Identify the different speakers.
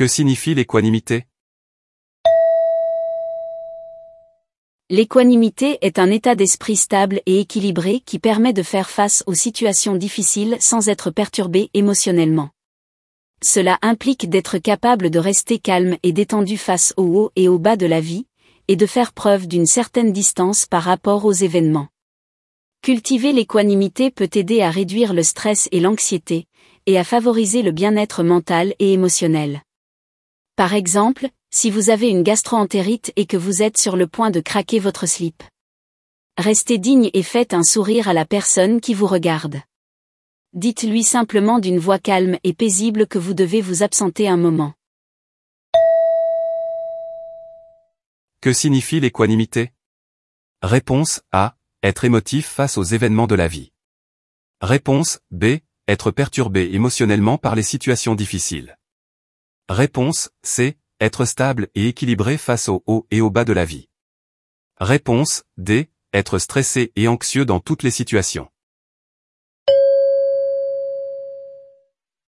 Speaker 1: Que signifie l'équanimité?
Speaker 2: L'équanimité est un état d'esprit stable et équilibré qui permet de faire face aux situations difficiles sans être perturbé émotionnellement. Cela implique d'être capable de rester calme et détendu face au haut et au bas de la vie, et de faire preuve d'une certaine distance par rapport aux événements. Cultiver l'équanimité peut aider à réduire le stress et l'anxiété, et à favoriser le bien-être mental et émotionnel. Par exemple, si vous avez une gastroentérite et que vous êtes sur le point de craquer votre slip. Restez digne et faites un sourire à la personne qui vous regarde. Dites-lui simplement d'une voix calme et paisible que vous devez vous absenter un moment.
Speaker 1: Que signifie l'équanimité? Réponse A. Être émotif face aux événements de la vie. Réponse B. Être perturbé émotionnellement par les situations difficiles. Réponse C. Être stable et équilibré face au haut et au bas de la vie. Réponse D. Être stressé et anxieux dans toutes les situations.